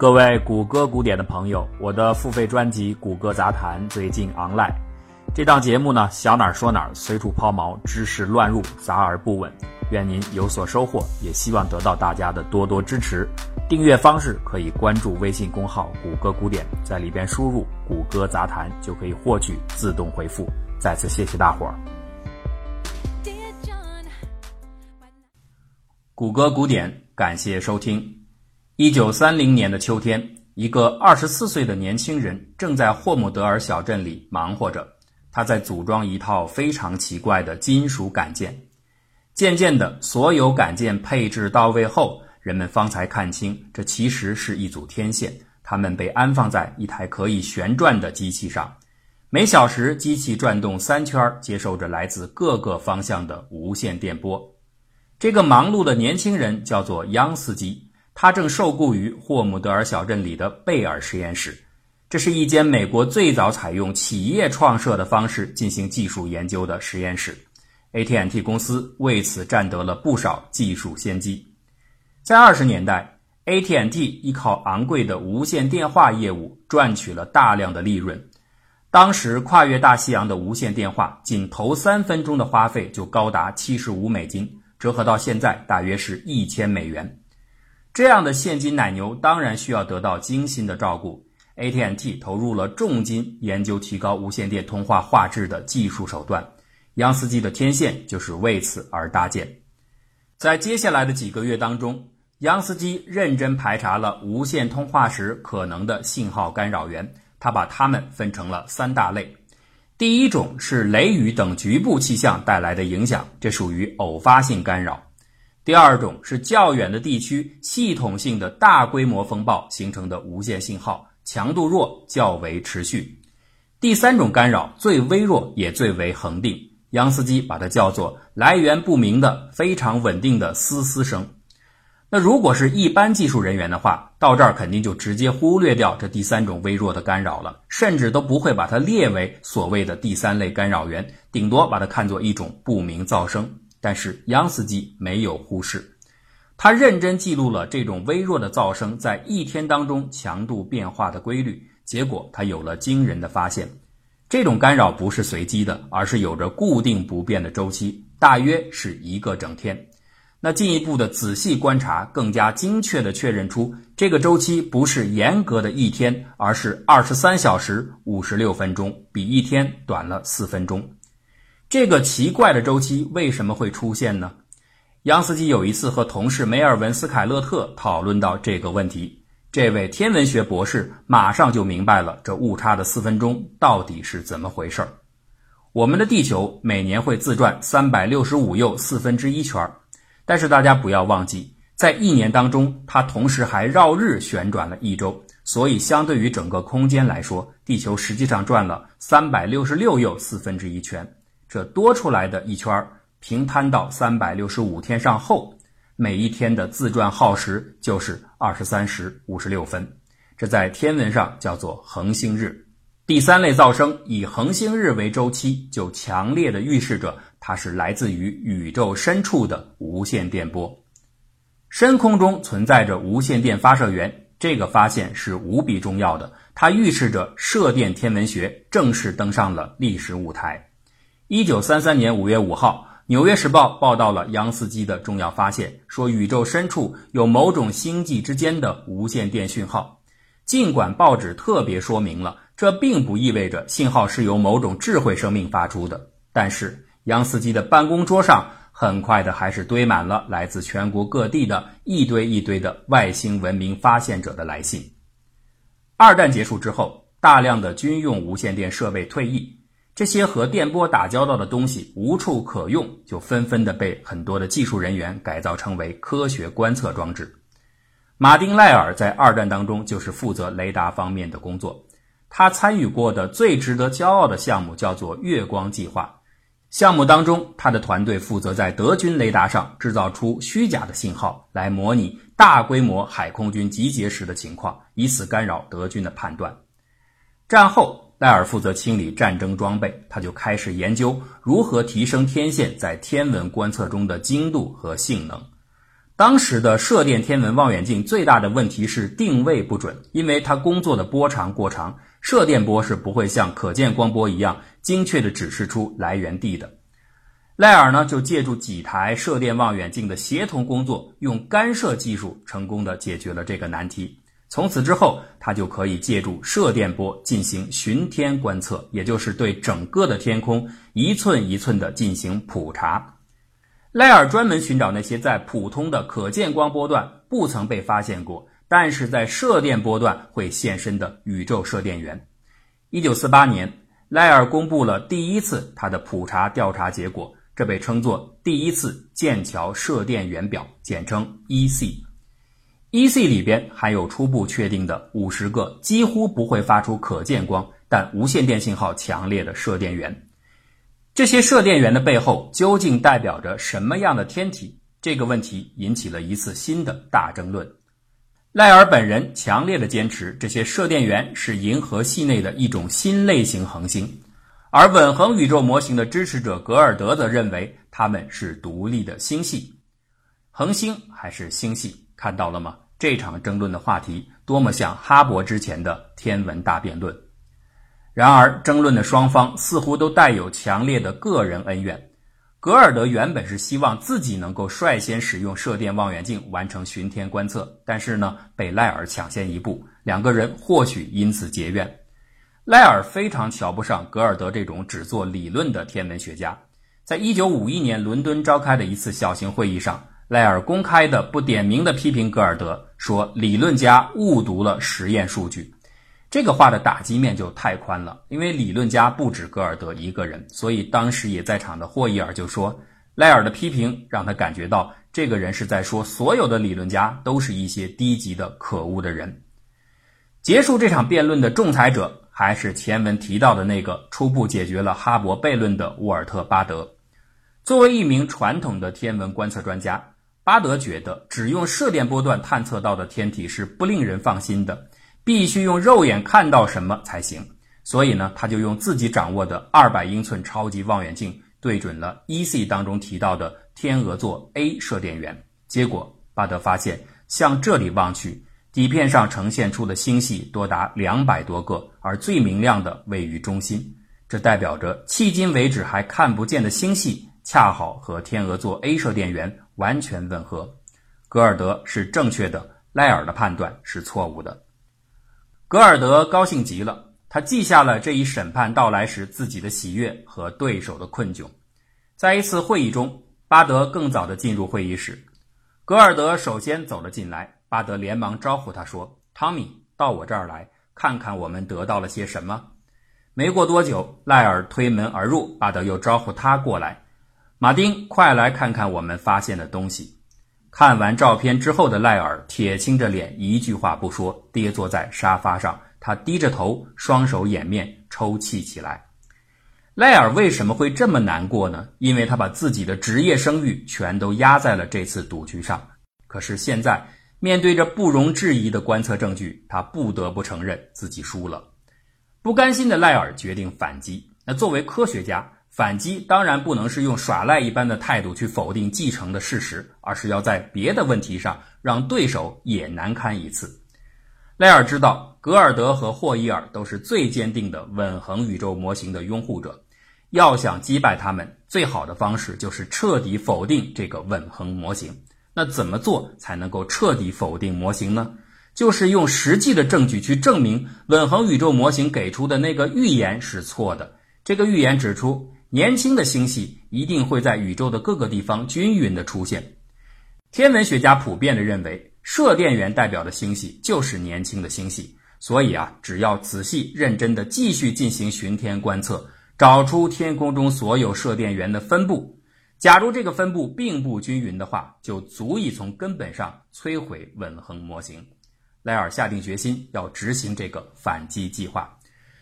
各位谷歌古典的朋友，我的付费专辑《谷歌杂谈》最近 online。这档节目呢，想哪儿说哪儿，随处抛锚，知识乱入，杂而不稳。愿您有所收获，也希望得到大家的多多支持。订阅方式可以关注微信公号“谷歌古典”，在里边输入“谷歌杂谈”就可以获取自动回复。再次谢谢大伙儿。谷歌古典，感谢收听。一九三零年的秋天，一个二十四岁的年轻人正在霍姆德尔小镇里忙活着。他在组装一套非常奇怪的金属杆件。渐渐的，所有杆件配置到位后，人们方才看清，这其实是一组天线。它们被安放在一台可以旋转的机器上。每小时，机器转动三圈，接受着来自各个方向的无线电波。这个忙碌的年轻人叫做央斯基。他正受雇于霍姆德尔小镇里的贝尔实验室，这是一间美国最早采用企业创设的方式进行技术研究的实验室。AT&T 公司为此占得了不少技术先机。在二十年代，AT&T 依靠昂贵的无线电话业务赚取了大量的利润。当时跨越大西洋的无线电话，仅头三分钟的花费就高达七十五美金，折合到现在大约是一千美元。这样的现金奶牛当然需要得到精心的照顾。AT&T 投入了重金研究提高无线电通话画质的技术手段，央斯基的天线就是为此而搭建。在接下来的几个月当中，央斯基认真排查了无线通话时可能的信号干扰源，他把它们分成了三大类。第一种是雷雨等局部气象带来的影响，这属于偶发性干扰。第二种是较远的地区系统性的大规模风暴形成的无线信号，强度弱，较为持续。第三种干扰最微弱也最为恒定，央斯基把它叫做来源不明的非常稳定的嘶嘶声。那如果是一般技术人员的话，到这儿肯定就直接忽略掉这第三种微弱的干扰了，甚至都不会把它列为所谓的第三类干扰源，顶多把它看作一种不明噪声。但是央司机没有忽视，他认真记录了这种微弱的噪声在一天当中强度变化的规律。结果他有了惊人的发现：这种干扰不是随机的，而是有着固定不变的周期，大约是一个整天。那进一步的仔细观察，更加精确地确认出这个周期不是严格的一天，而是二十三小时五十六分钟，比一天短了四分钟。这个奇怪的周期为什么会出现呢？杨斯基有一次和同事梅尔文·斯凯勒特讨论到这个问题，这位天文学博士马上就明白了这误差的四分钟到底是怎么回事儿。我们的地球每年会自转三百六十五又四分之一圈，但是大家不要忘记，在一年当中，它同时还绕日旋转了一周，所以相对于整个空间来说，地球实际上转了三百六十六又四分之一圈。这多出来的一圈平摊到三百六十五天上后，每一天的自转耗时就是二十三时五十六分。这在天文上叫做恒星日。第三类噪声以恒星日为周期，就强烈的预示着它是来自于宇宙深处的无线电波。深空中存在着无线电发射源，这个发现是无比重要的，它预示着射电天文学正式登上了历史舞台。一九三三年五月五号，《纽约时报》报道了杨斯基的重要发现，说宇宙深处有某种星际之间的无线电讯号。尽管报纸特别说明了，这并不意味着信号是由某种智慧生命发出的，但是杨斯基的办公桌上很快的还是堆满了来自全国各地的一堆一堆的外星文明发现者的来信。二战结束之后，大量的军用无线电设备退役。这些和电波打交道的东西无处可用，就纷纷的被很多的技术人员改造成为科学观测装置。马丁·赖尔在二战当中就是负责雷达方面的工作。他参与过的最值得骄傲的项目叫做“月光计划”。项目当中，他的团队负责在德军雷达上制造出虚假的信号，来模拟大规模海空军集结时的情况，以此干扰德军的判断。战后。戴尔负责清理战争装备，他就开始研究如何提升天线在天文观测中的精度和性能。当时的射电天文望远镜最大的问题是定位不准，因为它工作的波长过长，射电波是不会像可见光波一样精确地指示出来源地的。赖尔呢，就借助几台射电望远镜的协同工作，用干涉技术成功地解决了这个难题。从此之后，他就可以借助射电波进行巡天观测，也就是对整个的天空一寸一寸地进行普查。赖尔专门寻找那些在普通的可见光波段不曾被发现过，但是在射电波段会现身的宇宙射电源。一九四八年，赖尔公布了第一次他的普查调查结果。这被称作第一次剑桥射电源表，简称 EC。EC 里边含有初步确定的五十个几乎不会发出可见光，但无线电信号强烈的射电源。这些射电源的背后究竟代表着什么样的天体？这个问题引起了一次新的大争论。赖尔本人强烈的坚持，这些射电源是银河系内的一种新类型恒星。而稳恒宇宙模型的支持者格尔德则认为它们是独立的星系、恒星还是星系？看到了吗？这场争论的话题多么像哈勃之前的天文大辩论。然而，争论的双方似乎都带有强烈的个人恩怨。格尔德原本是希望自己能够率先使用射电望远镜完成巡天观测，但是呢，被赖尔抢先一步，两个人或许因此结怨。赖尔非常瞧不上格尔德这种只做理论的天文学家。在一九五一年伦敦召开的一次小型会议上，赖尔公开的不点名的批评格尔德，说理论家误读了实验数据。这个话的打击面就太宽了，因为理论家不止格尔德一个人。所以当时也在场的霍伊尔就说，赖尔的批评让他感觉到这个人是在说所有的理论家都是一些低级的可恶的人。结束这场辩论的仲裁者。还是前文提到的那个初步解决了哈勃悖论的沃尔特·巴德。作为一名传统的天文观测专家，巴德觉得只用射电波段探测到的天体是不令人放心的，必须用肉眼看到什么才行。所以呢，他就用自己掌握的二百英寸超级望远镜对准了 EC 当中提到的天鹅座 A 射电源。结果，巴德发现向这里望去。底片上呈现出的星系多达两百多个，而最明亮的位于中心。这代表着迄今为止还看不见的星系，恰好和天鹅座 A 射电源完全吻合。格尔德是正确的，赖尔的判断是错误的。格尔德高兴极了，他记下了这一审判到来时自己的喜悦和对手的困窘。在一次会议中，巴德更早地进入会议室，格尔德首先走了进来。巴德连忙招呼他说：“汤米，到我这儿来看看我们得到了些什么。”没过多久，赖尔推门而入，巴德又招呼他过来：“马丁，快来看看我们发现的东西。”看完照片之后的赖尔铁青着脸，一句话不说，跌坐在沙发上。他低着头，双手掩面，抽泣起来。赖尔为什么会这么难过呢？因为他把自己的职业声誉全都压在了这次赌局上。可是现在。面对着不容置疑的观测证据，他不得不承认自己输了。不甘心的赖尔决定反击。那作为科学家，反击当然不能是用耍赖一般的态度去否定继承的事实，而是要在别的问题上让对手也难堪一次。赖尔知道，格尔德和霍伊尔都是最坚定的稳恒宇宙模型的拥护者，要想击败他们，最好的方式就是彻底否定这个稳恒模型。那怎么做才能够彻底否定模型呢？就是用实际的证据去证明稳恒宇宙模型给出的那个预言是错的。这个预言指出，年轻的星系一定会在宇宙的各个地方均匀的出现。天文学家普遍的认为，射电源代表的星系就是年轻的星系。所以啊，只要仔细认真的继续进行巡天观测，找出天空中所有射电源的分布。假如这个分布并不均匀的话，就足以从根本上摧毁稳恒模型。莱尔下定决心要执行这个反击计划。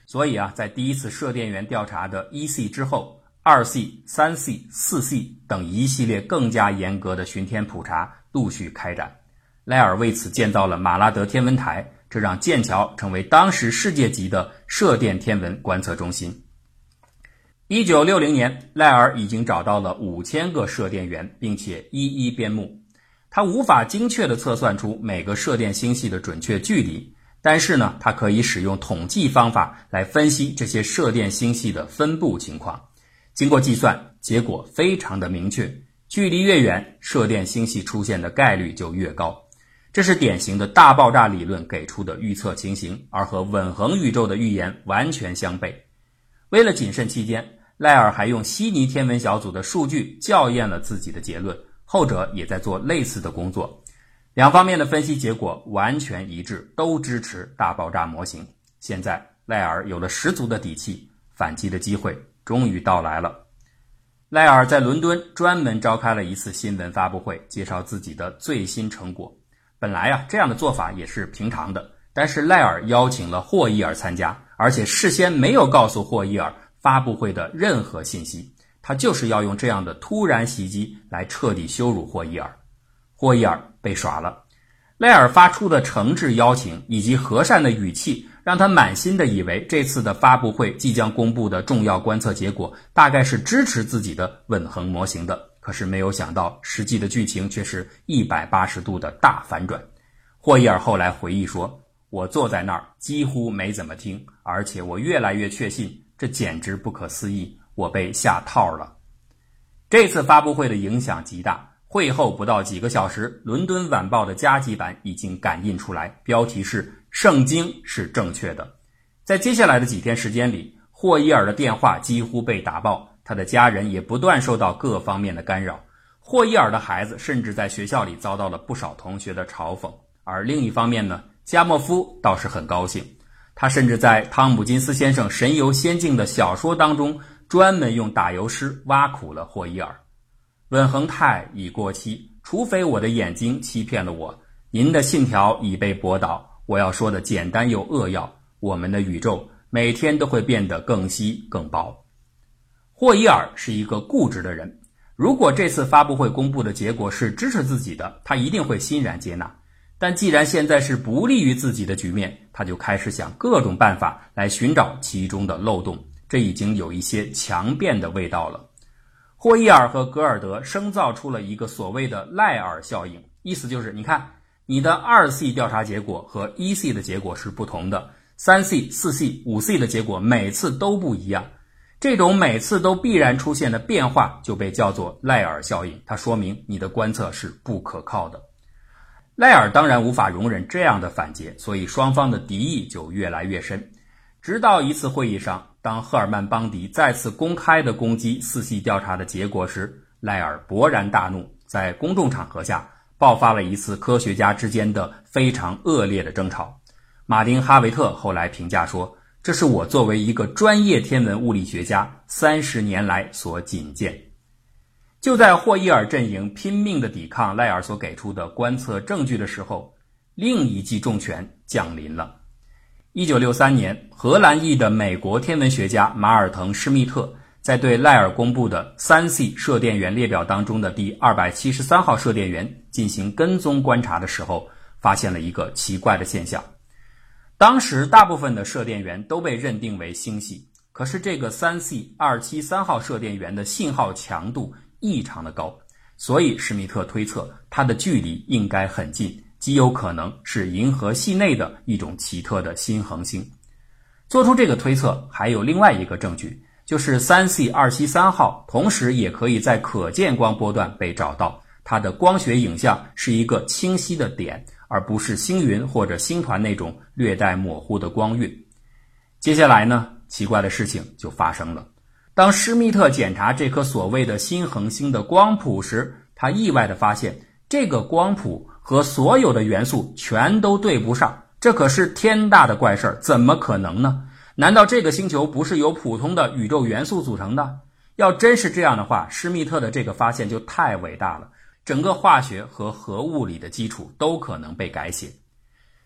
所以啊，在第一次射电源调查的一 C 之后，二 C、三 C、四 C 等一系列更加严格的巡天普查陆续开展。莱尔为此建造了马拉德天文台，这让剑桥成为当时世界级的射电天文观测中心。一九六零年，赖尔已经找到了五千个射电源，并且一一编目。他无法精确地测算出每个射电星系的准确距离，但是呢，他可以使用统计方法来分析这些射电星系的分布情况。经过计算，结果非常的明确：距离越远，射电星系出现的概率就越高。这是典型的大爆炸理论给出的预测情形，而和稳恒宇宙的预言完全相悖。为了谨慎起见，赖尔还用悉尼天文小组的数据校验了自己的结论，后者也在做类似的工作。两方面的分析结果完全一致，都支持大爆炸模型。现在赖尔有了十足的底气，反击的机会终于到来了。赖尔在伦敦专门召开了一次新闻发布会，介绍自己的最新成果。本来啊，这样的做法也是平常的，但是赖尔邀请了霍伊尔参加，而且事先没有告诉霍伊尔发布会的任何信息，他就是要用这样的突然袭击来彻底羞辱霍伊尔。霍伊尔被耍了，赖尔发出的诚挚邀请以及和善的语气，让他满心的以为这次的发布会即将公布的重要观测结果大概是支持自己的稳恒模型的。可是没有想到，实际的剧情却是一百八十度的大反转。霍伊尔后来回忆说：“我坐在那儿，几乎没怎么听，而且我越来越确信，这简直不可思议，我被下套了。”这次发布会的影响极大。会后不到几个小时，《伦敦晚报》的加急版已经赶印出来，标题是“圣经是正确的”。在接下来的几天时间里，霍伊尔的电话几乎被打爆。他的家人也不断受到各方面的干扰，霍伊尔的孩子甚至在学校里遭到了不少同学的嘲讽。而另一方面呢，加莫夫倒是很高兴，他甚至在汤姆金斯先生神游仙境的小说当中，专门用打油诗挖苦了霍伊尔。稳恒态已过期，除非我的眼睛欺骗了我。您的信条已被驳倒。我要说的简单又扼要：我们的宇宙每天都会变得更稀更薄。霍伊尔是一个固执的人，如果这次发布会公布的结果是支持自己的，他一定会欣然接纳。但既然现在是不利于自己的局面，他就开始想各种办法来寻找其中的漏洞。这已经有一些强辩的味道了。霍伊尔和格尔德生造出了一个所谓的赖尔效应，意思就是，你看你的二 C 调查结果和一 C 的结果是不同的，三 C、四 C、五 C 的结果每次都不一样。这种每次都必然出现的变化就被叫做赖尔效应，它说明你的观测是不可靠的。赖尔当然无法容忍这样的反诘，所以双方的敌意就越来越深。直到一次会议上，当赫尔曼·邦迪再次公开的攻击四系调查的结果时，赖尔勃然大怒，在公众场合下爆发了一次科学家之间的非常恶劣的争吵。马丁·哈维特后来评价说。这是我作为一个专业天文物理学家三十年来所仅见。就在霍伊尔阵营拼命的抵抗赖尔所给出的观测证据的时候，另一记重拳降临了。一九六三年，荷兰裔的美国天文学家马尔滕施密特在对赖尔公布的三 C 射电源列表当中的第二百七十三号射电源进行跟踪观察的时候，发现了一个奇怪的现象。当时，大部分的射电源都被认定为星系，可是这个三 C 二七三号射电源的信号强度异常的高，所以施密特推测它的距离应该很近，极有可能是银河系内的一种奇特的新恒星。做出这个推测还有另外一个证据，就是三 C 二七三号同时也可以在可见光波段被找到，它的光学影像是一个清晰的点。而不是星云或者星团那种略带模糊的光晕。接下来呢，奇怪的事情就发生了。当施密特检查这颗所谓的新恒星的光谱时，他意外地发现，这个光谱和所有的元素全都对不上。这可是天大的怪事儿，怎么可能呢？难道这个星球不是由普通的宇宙元素组成的？要真是这样的话，施密特的这个发现就太伟大了。整个化学和核物理的基础都可能被改写。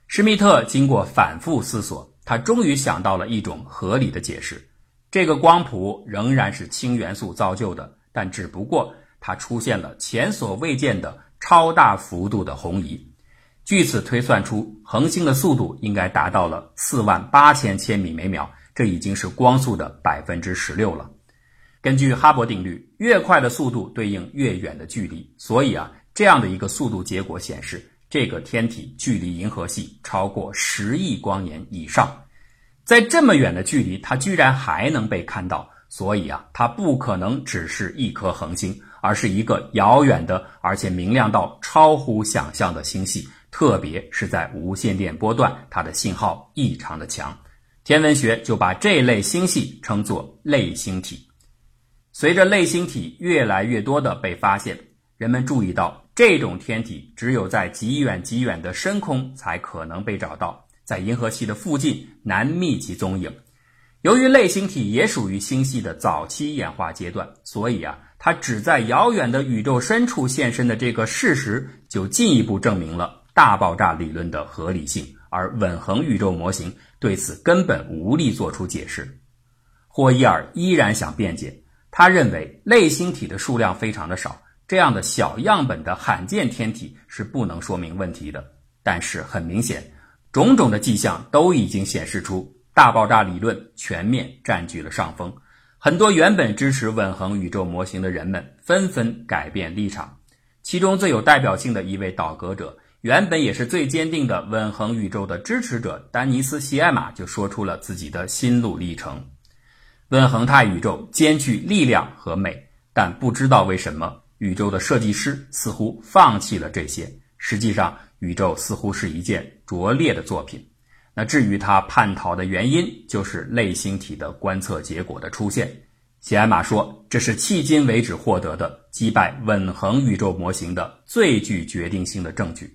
施密特经过反复思索，他终于想到了一种合理的解释：这个光谱仍然是氢元素造就的，但只不过它出现了前所未见的超大幅度的红移。据此推算出，恒星的速度应该达到了四万八千千米每秒，这已经是光速的百分之十六了。根据哈勃定律，越快的速度对应越远的距离，所以啊，这样的一个速度结果显示，这个天体距离银河系超过十亿光年以上，在这么远的距离，它居然还能被看到，所以啊，它不可能只是一颗恒星，而是一个遥远的，而且明亮到超乎想象的星系。特别是在无线电波段，它的信号异常的强。天文学就把这类星系称作类星体。随着类星体越来越多的被发现，人们注意到这种天体只有在极远极远的深空才可能被找到，在银河系的附近难觅其踪影。由于类星体也属于星系的早期演化阶段，所以啊，它只在遥远的宇宙深处现身的这个事实，就进一步证明了大爆炸理论的合理性。而稳恒宇宙模型对此根本无力做出解释。霍伊尔依然想辩解，他认为类星体的数量非常的少，这样的小样本的罕见天体是不能说明问题的。但是很明显，种种的迹象都已经显示出大爆炸理论全面占据了上风。很多原本支持稳恒宇宙模型的人们纷纷改变立场，其中最有代表性的一位倒戈者。原本也是最坚定的稳恒宇宙的支持者丹尼斯·西艾玛就说出了自己的心路历程：稳恒态宇宙兼具力量和美，但不知道为什么，宇宙的设计师似乎放弃了这些。实际上，宇宙似乎是一件拙劣的作品。那至于他叛逃的原因，就是类星体的观测结果的出现。西艾玛说，这是迄今为止获得的击败稳恒宇宙模型的最具决定性的证据。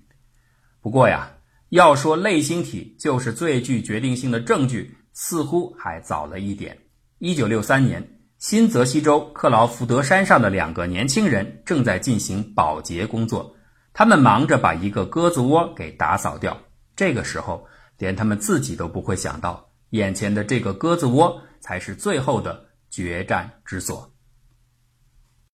不过呀，要说类星体就是最具决定性的证据，似乎还早了一点。一九六三年，新泽西州克劳福德山上的两个年轻人正在进行保洁工作，他们忙着把一个鸽子窝给打扫掉。这个时候，连他们自己都不会想到，眼前的这个鸽子窝才是最后的决战之所。